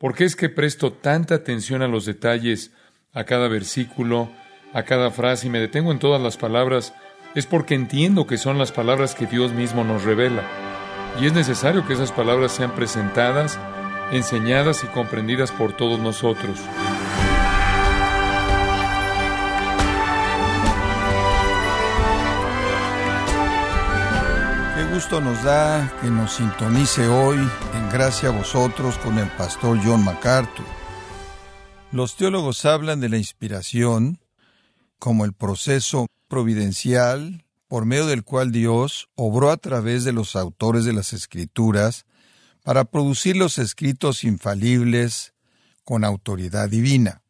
¿Por qué es que presto tanta atención a los detalles, a cada versículo, a cada frase y me detengo en todas las palabras? Es porque entiendo que son las palabras que Dios mismo nos revela. Y es necesario que esas palabras sean presentadas, enseñadas y comprendidas por todos nosotros. Nos da que nos sintonice hoy en gracia a vosotros con el pastor John MacArthur. Los teólogos hablan de la inspiración como el proceso providencial por medio del cual Dios obró a través de los autores de las escrituras para producir los escritos infalibles con autoridad divina.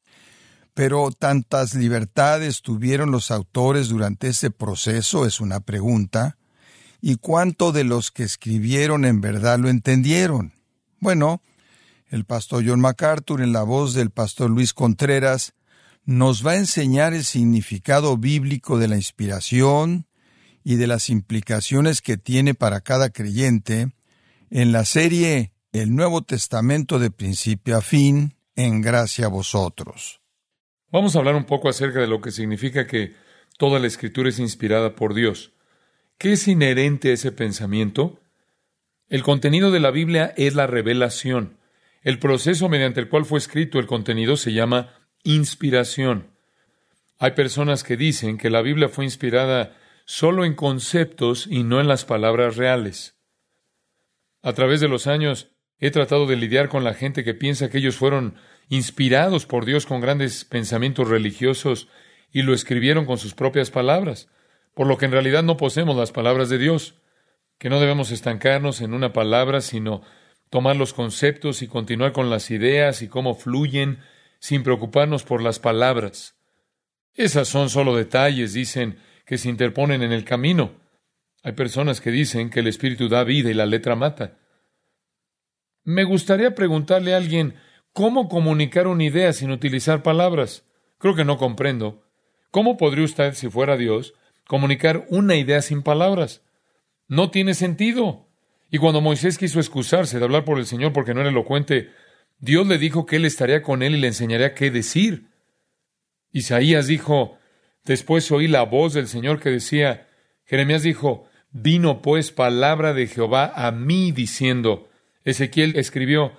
Pero tantas libertades tuvieron los autores durante ese proceso es una pregunta, ¿Y cuánto de los que escribieron en verdad lo entendieron? Bueno, el pastor John MacArthur, en la voz del pastor Luis Contreras, nos va a enseñar el significado bíblico de la inspiración y de las implicaciones que tiene para cada creyente en la serie El Nuevo Testamento de principio a fin, en gracia a vosotros. Vamos a hablar un poco acerca de lo que significa que toda la escritura es inspirada por Dios. ¿Qué es inherente a ese pensamiento? El contenido de la Biblia es la revelación. El proceso mediante el cual fue escrito el contenido se llama inspiración. Hay personas que dicen que la Biblia fue inspirada solo en conceptos y no en las palabras reales. A través de los años he tratado de lidiar con la gente que piensa que ellos fueron inspirados por Dios con grandes pensamientos religiosos y lo escribieron con sus propias palabras por lo que en realidad no poseemos las palabras de Dios, que no debemos estancarnos en una palabra, sino tomar los conceptos y continuar con las ideas y cómo fluyen sin preocuparnos por las palabras. Esas son solo detalles, dicen, que se interponen en el camino. Hay personas que dicen que el Espíritu da vida y la letra mata. Me gustaría preguntarle a alguien cómo comunicar una idea sin utilizar palabras. Creo que no comprendo. ¿Cómo podría usted, si fuera Dios, comunicar una idea sin palabras. No tiene sentido. Y cuando Moisés quiso excusarse de hablar por el Señor porque no era elocuente, Dios le dijo que Él estaría con él y le enseñaría qué decir. Isaías dijo, después oí la voz del Señor que decía, Jeremías dijo, vino pues palabra de Jehová a mí diciendo, Ezequiel escribió,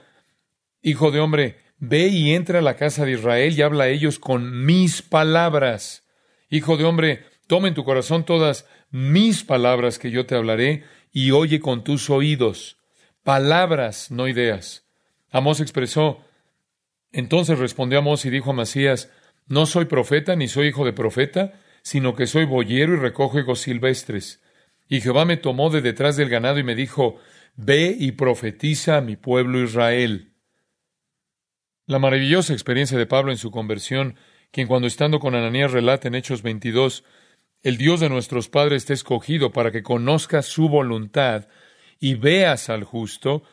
Hijo de hombre, ve y entra a la casa de Israel y habla a ellos con mis palabras. Hijo de hombre, Toma en tu corazón todas mis palabras que yo te hablaré y oye con tus oídos. Palabras, no ideas. Amós expresó, entonces respondió Amós y dijo a Masías, no soy profeta ni soy hijo de profeta, sino que soy boyero y recojo higos silvestres. Y Jehová me tomó de detrás del ganado y me dijo, Ve y profetiza a mi pueblo Israel. La maravillosa experiencia de Pablo en su conversión, quien cuando estando con Ananías relata en Hechos 22, el Dios de nuestros padres te ha escogido para que conozcas su voluntad y veas al justo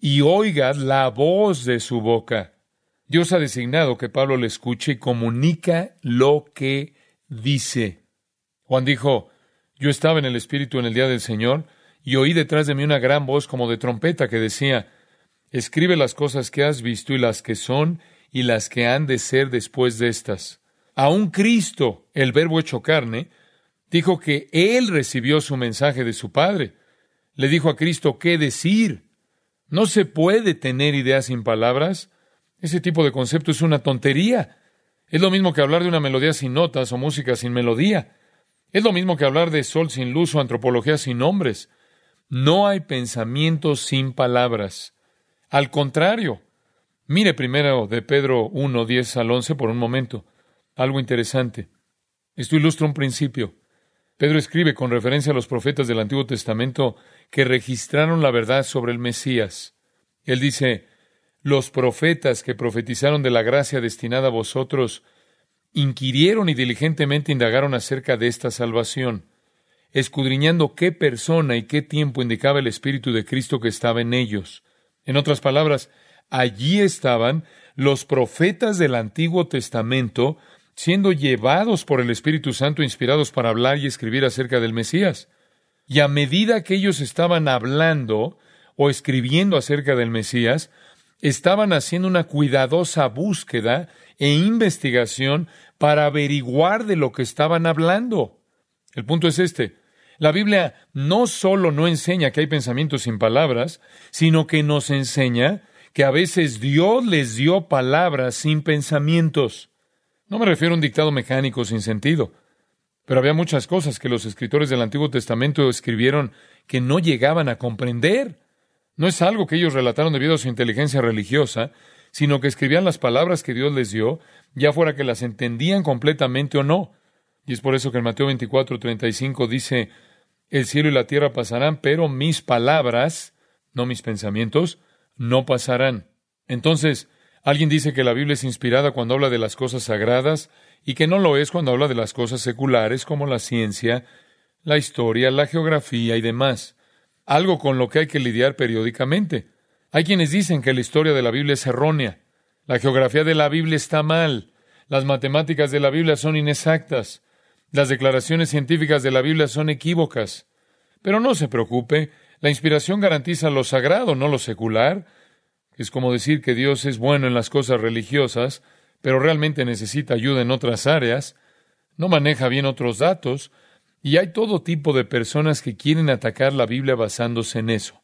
y oigas la voz de su boca. Dios ha designado que Pablo le escuche y comunica lo que dice. Juan dijo, yo estaba en el Espíritu en el día del Señor y oí detrás de mí una gran voz como de trompeta que decía, escribe las cosas que has visto y las que son y las que han de ser después de estas. Aun Cristo, el verbo hecho carne, Dijo que él recibió su mensaje de su Padre. Le dijo a Cristo qué decir. No se puede tener ideas sin palabras. Ese tipo de concepto es una tontería. Es lo mismo que hablar de una melodía sin notas o música sin melodía. Es lo mismo que hablar de sol sin luz o antropología sin nombres. No hay pensamientos sin palabras. Al contrario, mire primero de Pedro 1, 10 al 11 por un momento. Algo interesante. Esto ilustra un principio. Pedro escribe con referencia a los profetas del Antiguo Testamento que registraron la verdad sobre el Mesías. Él dice, los profetas que profetizaron de la gracia destinada a vosotros inquirieron y diligentemente indagaron acerca de esta salvación, escudriñando qué persona y qué tiempo indicaba el Espíritu de Cristo que estaba en ellos. En otras palabras, allí estaban los profetas del Antiguo Testamento siendo llevados por el Espíritu Santo, inspirados para hablar y escribir acerca del Mesías. Y a medida que ellos estaban hablando o escribiendo acerca del Mesías, estaban haciendo una cuidadosa búsqueda e investigación para averiguar de lo que estaban hablando. El punto es este. La Biblia no solo no enseña que hay pensamientos sin palabras, sino que nos enseña que a veces Dios les dio palabras sin pensamientos. No me refiero a un dictado mecánico sin sentido, pero había muchas cosas que los escritores del Antiguo Testamento escribieron que no llegaban a comprender. No es algo que ellos relataron debido a su inteligencia religiosa, sino que escribían las palabras que Dios les dio, ya fuera que las entendían completamente o no. Y es por eso que en Mateo 24, 35 dice, el cielo y la tierra pasarán, pero mis palabras, no mis pensamientos, no pasarán. Entonces, alguien dice que la Biblia es inspirada cuando habla de las cosas sagradas y que no lo es cuando habla de las cosas seculares como la ciencia, la historia, la geografía y demás. Algo con lo que hay que lidiar periódicamente. Hay quienes dicen que la historia de la Biblia es errónea. La geografía de la Biblia está mal. Las matemáticas de la Biblia son inexactas. Las declaraciones científicas de la Biblia son equívocas. Pero no se preocupe, la inspiración garantiza lo sagrado, no lo secular. Es como decir que Dios es bueno en las cosas religiosas, pero realmente necesita ayuda en otras áreas, no maneja bien otros datos, y hay todo tipo de personas que quieren atacar la Biblia basándose en eso.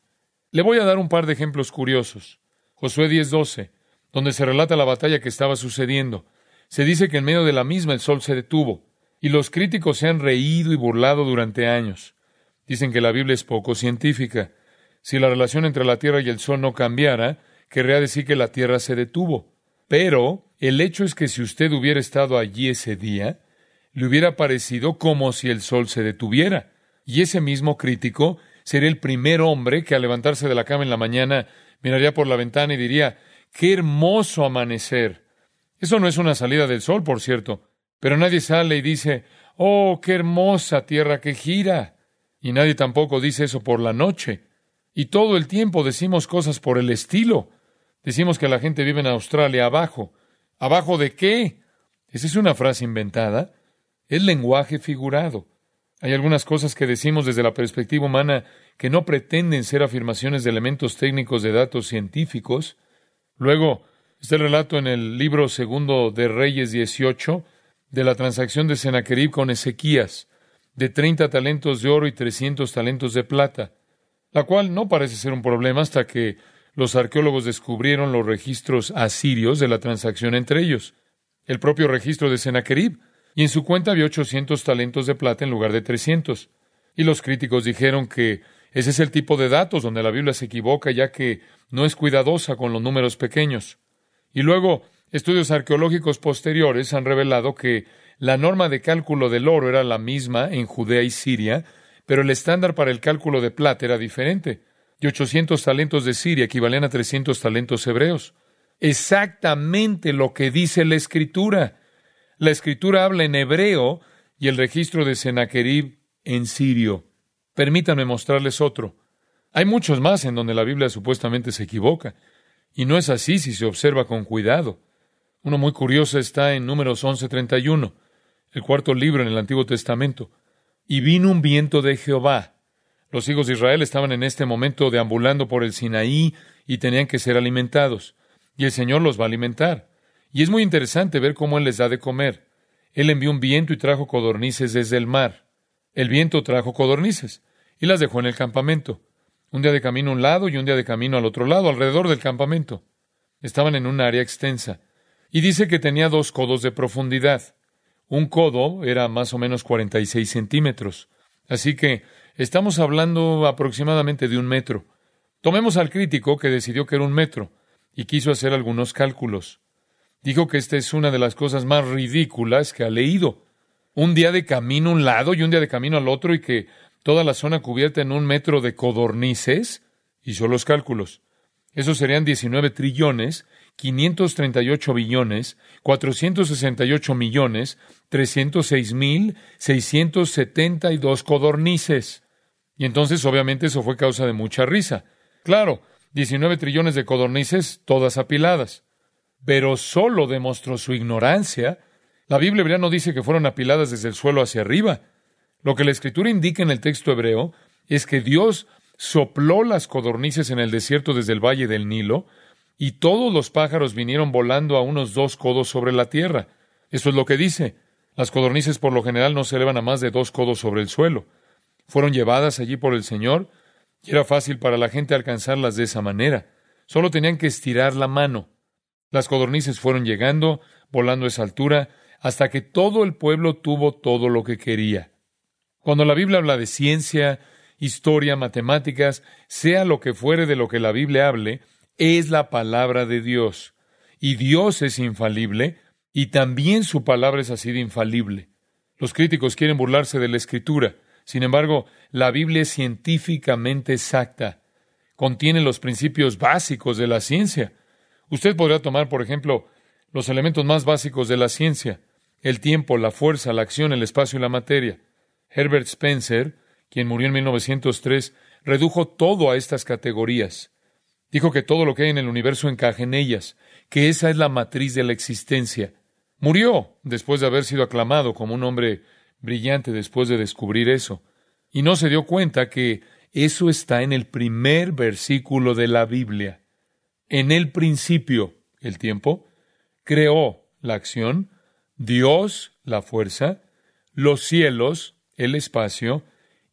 Le voy a dar un par de ejemplos curiosos. Josué 10:12, donde se relata la batalla que estaba sucediendo. Se dice que en medio de la misma el sol se detuvo, y los críticos se han reído y burlado durante años. Dicen que la Biblia es poco científica. Si la relación entre la Tierra y el Sol no cambiara, querría decir que la Tierra se detuvo. Pero el hecho es que si usted hubiera estado allí ese día, le hubiera parecido como si el Sol se detuviera. Y ese mismo crítico sería el primer hombre que al levantarse de la cama en la mañana miraría por la ventana y diría, qué hermoso amanecer. Eso no es una salida del sol, por cierto, pero nadie sale y dice, oh, qué hermosa tierra que gira. Y nadie tampoco dice eso por la noche. Y todo el tiempo decimos cosas por el estilo. Decimos que la gente vive en Australia abajo. ¿Abajo de qué? Esa es una frase inventada. Es lenguaje figurado. Hay algunas cosas que decimos desde la perspectiva humana que no pretenden ser afirmaciones de elementos técnicos de datos científicos. Luego, está el relato en el libro segundo de Reyes 18 de la transacción de Sennacherib con Ezequías de 30 talentos de oro y 300 talentos de plata, la cual no parece ser un problema hasta que los arqueólogos descubrieron los registros asirios de la transacción entre ellos, el propio registro de Sennacherib, y en su cuenta había 800 talentos de plata en lugar de 300. Y los críticos dijeron que ese es el tipo de datos donde la Biblia se equivoca ya que no es cuidadosa con los números pequeños. Y luego, estudios arqueológicos posteriores han revelado que la norma de cálculo del oro era la misma en Judea y Siria, pero el estándar para el cálculo de plata era diferente. Y 800 talentos de Siria equivalían a 300 talentos hebreos. Exactamente lo que dice la Escritura. La Escritura habla en hebreo y el registro de Sennacherib en sirio. Permítanme mostrarles otro. Hay muchos más en donde la Biblia supuestamente se equivoca, y no es así si se observa con cuidado. Uno muy curioso está en Números 11:31 el cuarto libro en el Antiguo Testamento. Y vino un viento de Jehová. Los hijos de Israel estaban en este momento deambulando por el Sinaí y tenían que ser alimentados. Y el Señor los va a alimentar. Y es muy interesante ver cómo Él les da de comer. Él envió un viento y trajo codornices desde el mar. El viento trajo codornices y las dejó en el campamento. Un día de camino a un lado y un día de camino al otro lado, alrededor del campamento. Estaban en un área extensa. Y dice que tenía dos codos de profundidad. Un codo era más o menos 46 centímetros. Así que estamos hablando aproximadamente de un metro. Tomemos al crítico que decidió que era un metro y quiso hacer algunos cálculos. Dijo que esta es una de las cosas más ridículas que ha leído. Un día de camino a un lado y un día de camino al otro y que toda la zona cubierta en un metro de codornices. Hizo los cálculos. Esos serían 19 trillones 538 billones, 468 millones, 306 mil, 672 codornices. Y entonces, obviamente, eso fue causa de mucha risa. Claro, 19 trillones de codornices, todas apiladas. Pero solo demostró su ignorancia. La Biblia hebrea no dice que fueron apiladas desde el suelo hacia arriba. Lo que la Escritura indica en el texto hebreo es que Dios sopló las codornices en el desierto desde el valle del Nilo, y todos los pájaros vinieron volando a unos dos codos sobre la tierra. Eso es lo que dice. Las codornices por lo general no se elevan a más de dos codos sobre el suelo. Fueron llevadas allí por el Señor y era fácil para la gente alcanzarlas de esa manera. Solo tenían que estirar la mano. Las codornices fueron llegando, volando a esa altura, hasta que todo el pueblo tuvo todo lo que quería. Cuando la Biblia habla de ciencia, historia, matemáticas, sea lo que fuere de lo que la Biblia hable, es la palabra de Dios. Y Dios es infalible, y también su palabra es así de infalible. Los críticos quieren burlarse de la Escritura. Sin embargo, la Biblia es científicamente exacta. Contiene los principios básicos de la ciencia. Usted podría tomar, por ejemplo, los elementos más básicos de la ciencia, el tiempo, la fuerza, la acción, el espacio y la materia. Herbert Spencer, quien murió en 1903, redujo todo a estas categorías. Dijo que todo lo que hay en el universo encaja en ellas, que esa es la matriz de la existencia. Murió después de haber sido aclamado como un hombre brillante después de descubrir eso, y no se dio cuenta que eso está en el primer versículo de la Biblia. En el principio, el tiempo, creó la acción, Dios la fuerza, los cielos, el espacio,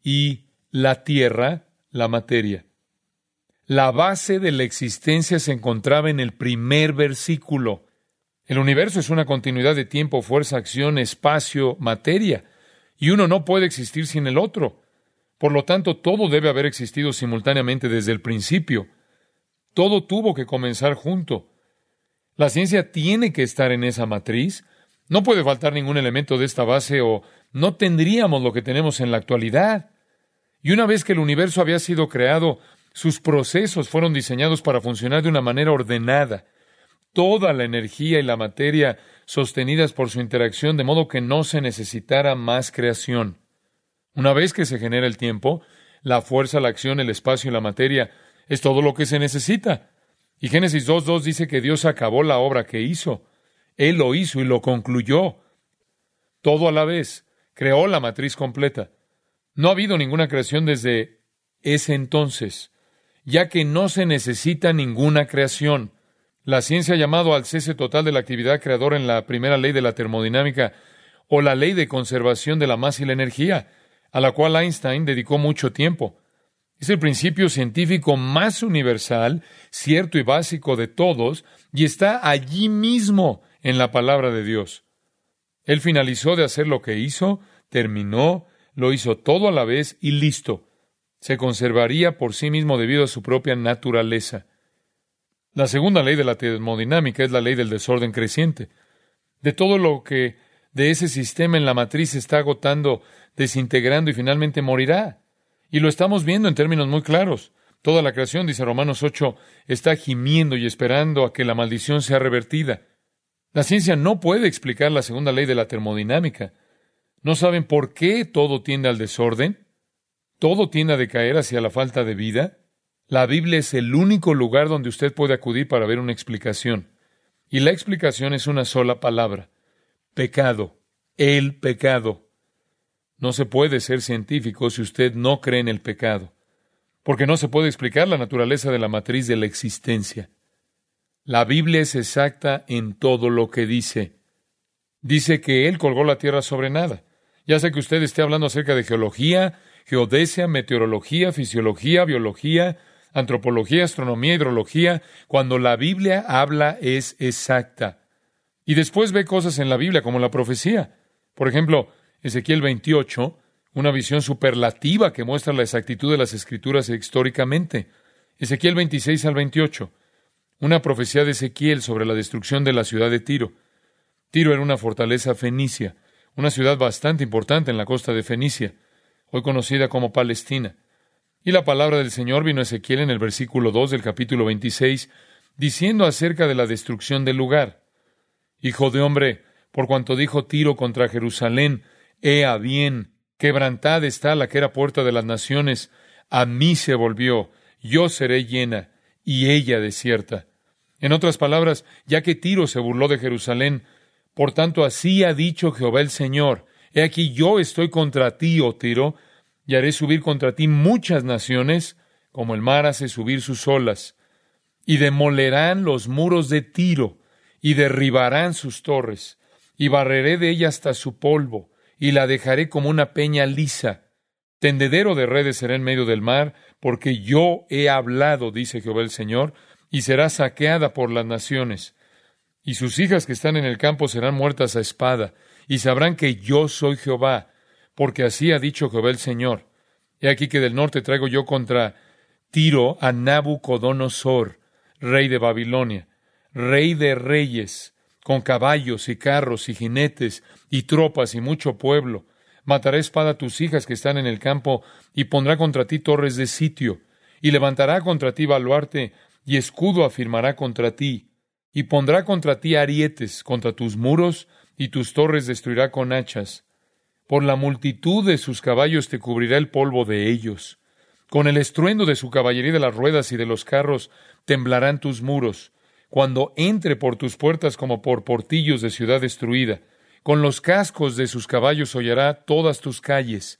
y la tierra, la materia. La base de la existencia se encontraba en el primer versículo. El universo es una continuidad de tiempo, fuerza, acción, espacio, materia, y uno no puede existir sin el otro. Por lo tanto, todo debe haber existido simultáneamente desde el principio. Todo tuvo que comenzar junto. La ciencia tiene que estar en esa matriz. No puede faltar ningún elemento de esta base o no tendríamos lo que tenemos en la actualidad. Y una vez que el universo había sido creado, sus procesos fueron diseñados para funcionar de una manera ordenada. Toda la energía y la materia sostenidas por su interacción, de modo que no se necesitara más creación. Una vez que se genera el tiempo, la fuerza, la acción, el espacio y la materia es todo lo que se necesita. Y Génesis 2.2 dice que Dios acabó la obra que hizo. Él lo hizo y lo concluyó. Todo a la vez. Creó la matriz completa. No ha habido ninguna creación desde ese entonces ya que no se necesita ninguna creación. La ciencia ha llamado al cese total de la actividad creadora en la primera ley de la termodinámica o la ley de conservación de la masa y la energía, a la cual Einstein dedicó mucho tiempo. Es el principio científico más universal, cierto y básico de todos, y está allí mismo en la palabra de Dios. Él finalizó de hacer lo que hizo, terminó, lo hizo todo a la vez y listo se conservaría por sí mismo debido a su propia naturaleza. La segunda ley de la termodinámica es la ley del desorden creciente. De todo lo que de ese sistema en la matriz se está agotando, desintegrando y finalmente morirá. Y lo estamos viendo en términos muy claros. Toda la creación, dice Romanos 8, está gimiendo y esperando a que la maldición sea revertida. La ciencia no puede explicar la segunda ley de la termodinámica. ¿No saben por qué todo tiende al desorden? Todo tiende a decaer hacia la falta de vida, la Biblia es el único lugar donde usted puede acudir para ver una explicación. Y la explicación es una sola palabra. Pecado. El pecado. No se puede ser científico si usted no cree en el pecado, porque no se puede explicar la naturaleza de la matriz de la existencia. La Biblia es exacta en todo lo que dice. Dice que Él colgó la tierra sobre nada. Ya sé que usted esté hablando acerca de geología, geodesia, meteorología, fisiología, biología, antropología, astronomía, hidrología, cuando la Biblia habla es exacta. Y después ve cosas en la Biblia como la profecía. Por ejemplo, Ezequiel 28, una visión superlativa que muestra la exactitud de las escrituras históricamente. Ezequiel 26 al 28, una profecía de Ezequiel sobre la destrucción de la ciudad de Tiro. Tiro era una fortaleza fenicia, una ciudad bastante importante en la costa de Fenicia hoy conocida como Palestina. Y la palabra del Señor vino a Ezequiel en el versículo 2 del capítulo 26, diciendo acerca de la destrucción del lugar. Hijo de hombre, por cuanto dijo Tiro contra Jerusalén, Ea bien, quebrantada está la que era puerta de las naciones, a mí se volvió, yo seré llena, y ella desierta. En otras palabras, ya que Tiro se burló de Jerusalén, por tanto así ha dicho Jehová el Señor, He aquí yo estoy contra ti, oh Tiro, y haré subir contra ti muchas naciones, como el mar hace subir sus olas. y demolerán los muros de Tiro, y derribarán sus torres, y barreré de ella hasta su polvo, y la dejaré como una peña lisa. Tendedero de redes será en medio del mar, porque yo he hablado, dice Jehová el Señor, y será saqueada por las naciones. Y sus hijas que están en el campo serán muertas a espada, y sabrán que yo soy Jehová, porque así ha dicho Jehová el Señor. He aquí que del norte traigo yo contra Tiro a Nabucodonosor, rey de Babilonia, rey de reyes, con caballos y carros y jinetes y tropas y mucho pueblo. Matará espada a tus hijas que están en el campo y pondrá contra ti torres de sitio y levantará contra ti baluarte y escudo afirmará contra ti y pondrá contra ti arietes contra tus muros y tus torres destruirá con hachas. Por la multitud de sus caballos te cubrirá el polvo de ellos. Con el estruendo de su caballería de las ruedas y de los carros temblarán tus muros, cuando entre por tus puertas como por portillos de ciudad destruida. Con los cascos de sus caballos hollará todas tus calles.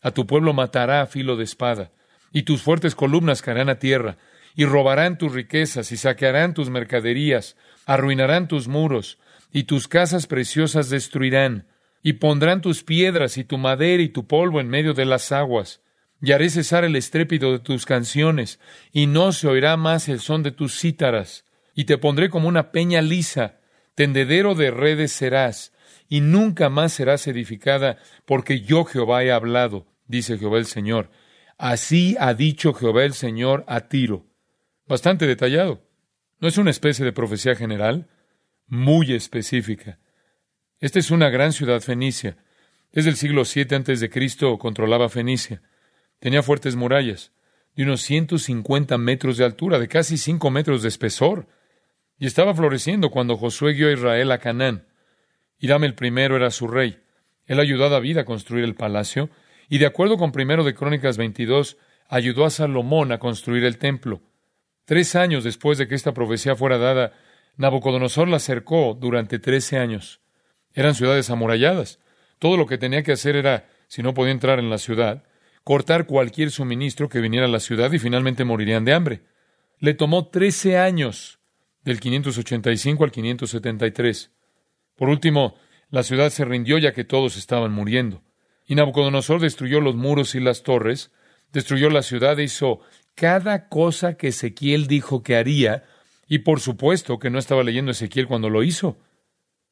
A tu pueblo matará a filo de espada, y tus fuertes columnas caerán a tierra, y robarán tus riquezas, y saquearán tus mercaderías, arruinarán tus muros, y tus casas preciosas destruirán, y pondrán tus piedras y tu madera y tu polvo en medio de las aguas, y haré cesar el estrépito de tus canciones, y no se oirá más el son de tus cítaras, y te pondré como una peña lisa, tendedero de redes serás, y nunca más serás edificada, porque yo Jehová he hablado, dice Jehová el Señor. Así ha dicho Jehová el Señor a Tiro. Bastante detallado. ¿No es una especie de profecía general? Muy específica. Esta es una gran ciudad fenicia. Desde el siglo VII antes de Cristo controlaba Fenicia. Tenía fuertes murallas, de unos 150 metros de altura, de casi 5 metros de espesor, y estaba floreciendo cuando Josué guió a Israel a Canaán. Hiram el primero era su rey. Él ayudó a David a construir el palacio, y de acuerdo con primero de Crónicas 22, ayudó a Salomón a construir el templo. Tres años después de que esta profecía fuera dada, Nabucodonosor la cercó durante trece años. Eran ciudades amuralladas. Todo lo que tenía que hacer era, si no podía entrar en la ciudad, cortar cualquier suministro que viniera a la ciudad y finalmente morirían de hambre. Le tomó trece años, del 585 al 573. Por último, la ciudad se rindió ya que todos estaban muriendo. Y Nabucodonosor destruyó los muros y las torres, destruyó la ciudad e hizo cada cosa que Ezequiel dijo que haría, y por supuesto que no estaba leyendo Ezequiel cuando lo hizo.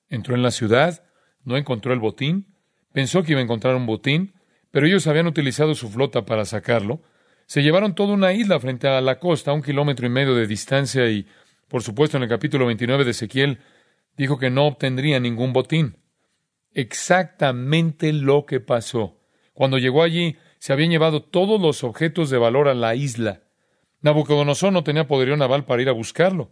Entró en la ciudad, no encontró el botín, pensó que iba a encontrar un botín, pero ellos habían utilizado su flota para sacarlo. Se llevaron toda una isla frente a la costa, a un kilómetro y medio de distancia, y, por supuesto, en el capítulo 29 de Ezequiel, dijo que no obtendría ningún botín. Exactamente lo que pasó. Cuando llegó allí, se habían llevado todos los objetos de valor a la isla. Nabucodonosor no tenía poderío naval para ir a buscarlo.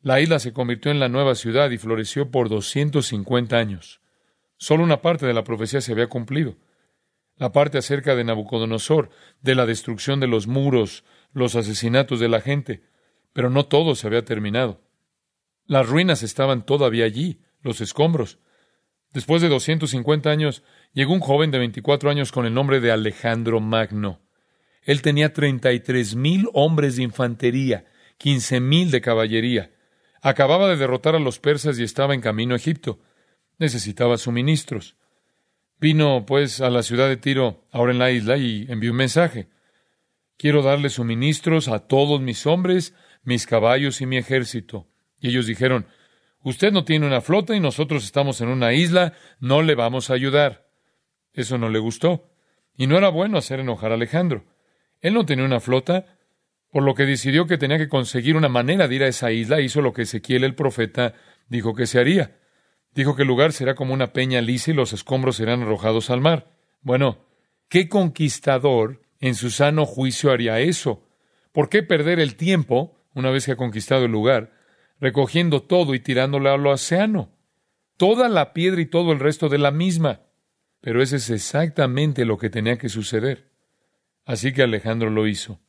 La isla se convirtió en la nueva ciudad y floreció por 250 años. Solo una parte de la profecía se había cumplido la parte acerca de Nabucodonosor, de la destrucción de los muros, los asesinatos de la gente, pero no todo se había terminado. Las ruinas estaban todavía allí, los escombros. Después de 250 años, llegó un joven de 24 años con el nombre de Alejandro Magno. Él tenía 33 mil hombres de infantería, quince mil de caballería. Acababa de derrotar a los persas y estaba en camino a Egipto. Necesitaba suministros. Vino, pues, a la ciudad de Tiro, ahora en la isla, y envió un mensaje. Quiero darle suministros a todos mis hombres, mis caballos y mi ejército. Y ellos dijeron, Usted no tiene una flota y nosotros estamos en una isla, no le vamos a ayudar. Eso no le gustó. Y no era bueno hacer enojar a Alejandro. Él no tenía una flota, por lo que decidió que tenía que conseguir una manera de ir a esa isla, hizo lo que Ezequiel el profeta dijo que se haría. Dijo que el lugar será como una peña lisa y los escombros serán arrojados al mar. Bueno, ¿qué conquistador en su sano juicio haría eso? ¿Por qué perder el tiempo, una vez que ha conquistado el lugar, recogiendo todo y tirándolo al océano? Toda la piedra y todo el resto de la misma. Pero ese es exactamente lo que tenía que suceder. Así que Alejandro lo hizo.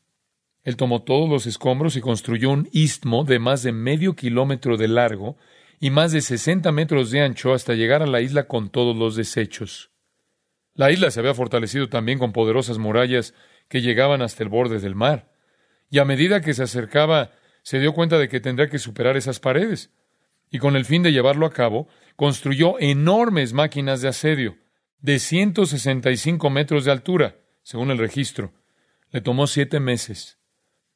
Él tomó todos los escombros y construyó un istmo de más de medio kilómetro de largo y más de sesenta metros de ancho hasta llegar a la isla con todos los desechos. La isla se había fortalecido también con poderosas murallas que llegaban hasta el borde del mar, y a medida que se acercaba se dio cuenta de que tendría que superar esas paredes. Y con el fin de llevarlo a cabo, construyó enormes máquinas de asedio, de 165 metros de altura, según el registro. Le tomó siete meses.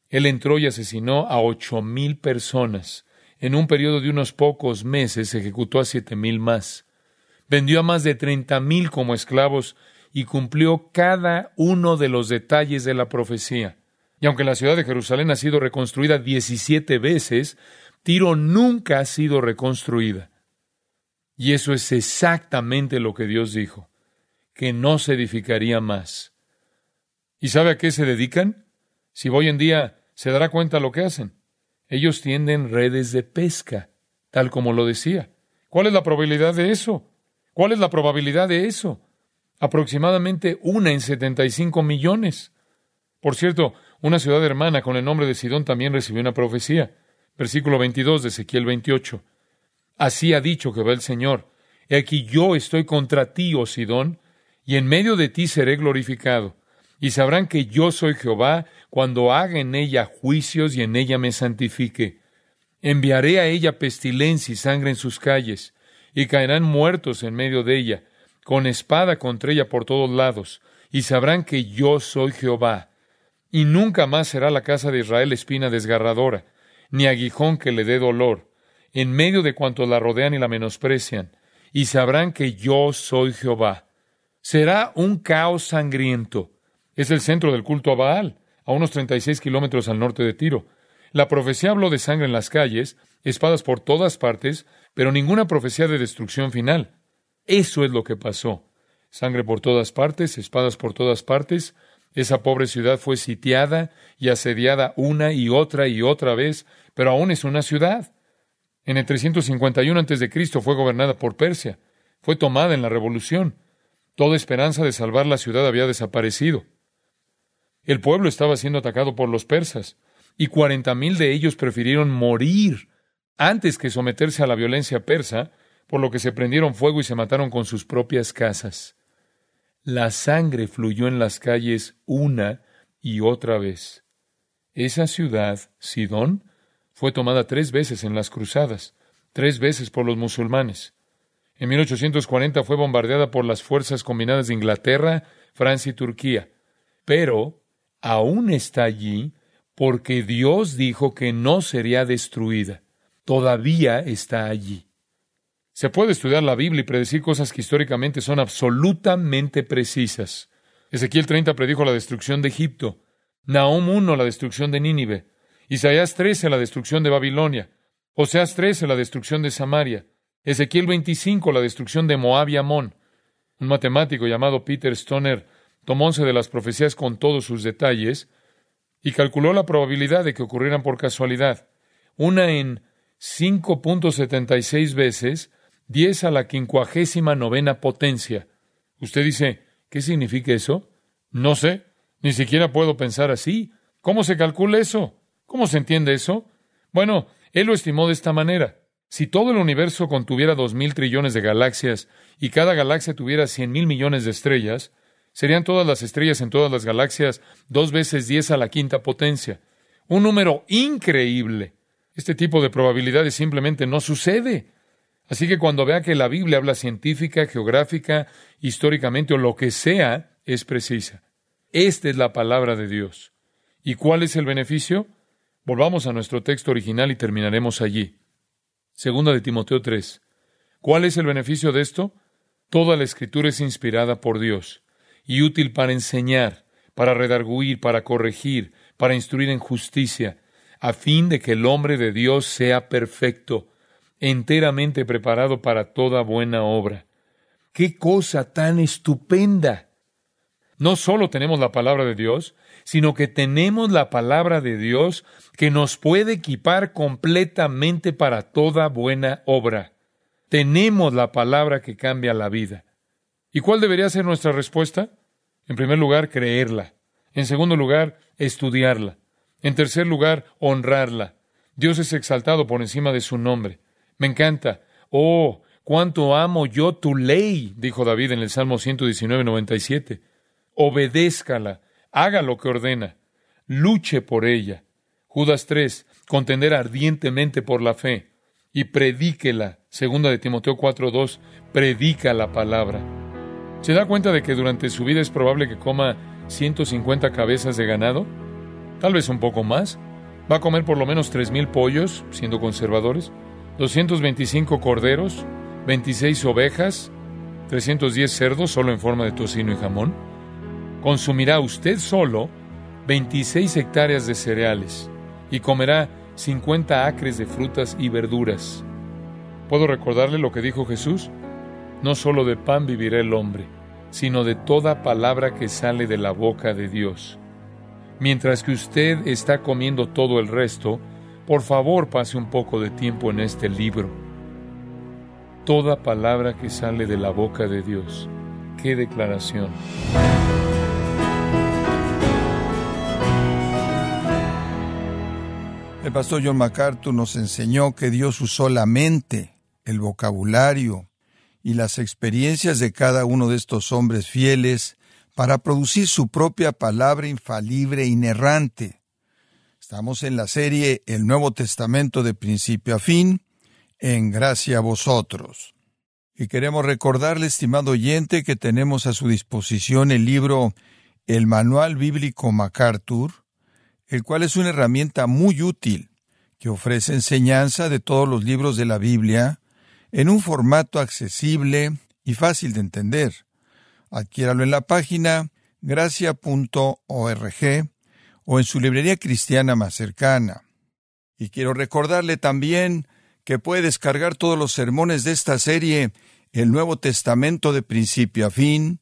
Él entró y asesinó a ocho mil personas. En un periodo de unos pocos meses ejecutó a siete mil más. Vendió a más de treinta mil como esclavos y cumplió cada uno de los detalles de la profecía. Y aunque la ciudad de Jerusalén ha sido reconstruida diecisiete veces, Tiro nunca ha sido reconstruida. Y eso es exactamente lo que Dios dijo, que no se edificaría más. ¿Y sabe a qué se dedican? Si hoy en día se dará cuenta lo que hacen. Ellos tienden redes de pesca, tal como lo decía. ¿Cuál es la probabilidad de eso? ¿Cuál es la probabilidad de eso? Aproximadamente una en setenta y cinco millones. Por cierto, una ciudad hermana con el nombre de Sidón también recibió una profecía. Versículo 22 de Ezequiel 28. Así ha dicho Jehová el Señor. He aquí yo estoy contra ti, oh Sidón, y en medio de ti seré glorificado. Y sabrán que yo soy Jehová cuando haga en ella juicios y en ella me santifique. Enviaré a ella pestilencia y sangre en sus calles, y caerán muertos en medio de ella, con espada contra ella por todos lados, y sabrán que yo soy Jehová. Y nunca más será la casa de Israel espina desgarradora, ni aguijón que le dé dolor, en medio de cuantos la rodean y la menosprecian, y sabrán que yo soy Jehová. Será un caos sangriento. Es el centro del culto a Baal, a unos 36 kilómetros al norte de Tiro. La profecía habló de sangre en las calles, espadas por todas partes, pero ninguna profecía de destrucción final. Eso es lo que pasó. Sangre por todas partes, espadas por todas partes. Esa pobre ciudad fue sitiada y asediada una y otra y otra vez, pero aún es una ciudad. En el 351 a.C. fue gobernada por Persia. Fue tomada en la revolución. Toda esperanza de salvar la ciudad había desaparecido. El pueblo estaba siendo atacado por los persas, y cuarenta mil de ellos prefirieron morir antes que someterse a la violencia persa, por lo que se prendieron fuego y se mataron con sus propias casas. La sangre fluyó en las calles una y otra vez. Esa ciudad, Sidón, fue tomada tres veces en las cruzadas, tres veces por los musulmanes. En 1840 fue bombardeada por las fuerzas combinadas de Inglaterra, Francia y Turquía. Pero aún está allí porque Dios dijo que no sería destruida. Todavía está allí. Se puede estudiar la Biblia y predecir cosas que históricamente son absolutamente precisas. Ezequiel 30 predijo la destrucción de Egipto, Nahum 1 la destrucción de Nínive, Isaías 13 la destrucción de Babilonia, Oseas 13 la destrucción de Samaria, Ezequiel 25 la destrucción de Moab y Amón. Un matemático llamado Peter Stoner tomó once de las profecías con todos sus detalles y calculó la probabilidad de que ocurrieran por casualidad. Una en 5.76 veces 10 a la quincuagésima novena potencia. Usted dice, ¿qué significa eso? No sé, ni siquiera puedo pensar así. ¿Cómo se calcula eso? ¿Cómo se entiende eso? Bueno, él lo estimó de esta manera. Si todo el universo contuviera dos mil trillones de galaxias y cada galaxia tuviera cien mil millones de estrellas, serían todas las estrellas en todas las galaxias dos veces diez a la quinta potencia. Un número increíble. Este tipo de probabilidades simplemente no sucede. Así que cuando vea que la Biblia habla científica, geográfica, históricamente o lo que sea, es precisa. Esta es la palabra de Dios. ¿Y cuál es el beneficio? Volvamos a nuestro texto original y terminaremos allí. Segunda de Timoteo 3. ¿Cuál es el beneficio de esto? Toda la escritura es inspirada por Dios y útil para enseñar, para redarguir, para corregir, para instruir en justicia, a fin de que el hombre de Dios sea perfecto, enteramente preparado para toda buena obra. ¡Qué cosa tan estupenda! No solo tenemos la palabra de Dios, sino que tenemos la palabra de Dios que nos puede equipar completamente para toda buena obra. Tenemos la palabra que cambia la vida. ¿Y cuál debería ser nuestra respuesta? En primer lugar, creerla. En segundo lugar, estudiarla. En tercer lugar, honrarla. Dios es exaltado por encima de su nombre. Me encanta. Oh, cuánto amo yo tu ley, dijo David en el Salmo 119, 97. Obedézcala, haga lo que ordena, luche por ella. Judas 3, contender ardientemente por la fe y predíquela. Segunda de Timoteo 4:2, predica la palabra. ¿Se da cuenta de que durante su vida es probable que coma 150 cabezas de ganado? Tal vez un poco más. Va a comer por lo menos 3.000 pollos, siendo conservadores, 225 corderos, 26 ovejas, 310 cerdos solo en forma de tocino y jamón. Consumirá usted solo 26 hectáreas de cereales y comerá 50 acres de frutas y verduras. ¿Puedo recordarle lo que dijo Jesús? No solo de pan vivirá el hombre, sino de toda palabra que sale de la boca de Dios. Mientras que usted está comiendo todo el resto, por favor pase un poco de tiempo en este libro. Toda palabra que sale de la boca de Dios. ¡Qué declaración! El pastor John MacArthur nos enseñó que Dios usó la mente, el vocabulario y las experiencias de cada uno de estos hombres fieles para producir su propia palabra infalible e inerrante. Estamos en la serie El Nuevo Testamento de principio a fin, en gracia a vosotros. Y queremos recordarle, estimado oyente, que tenemos a su disposición el libro El Manual Bíblico MacArthur, el cual es una herramienta muy útil que ofrece enseñanza de todos los libros de la Biblia en un formato accesible y fácil de entender. Adquiéralo en la página gracia.org o en su librería cristiana más cercana. Y quiero recordarle también que puede descargar todos los sermones de esta serie, el Nuevo Testamento de principio a fin,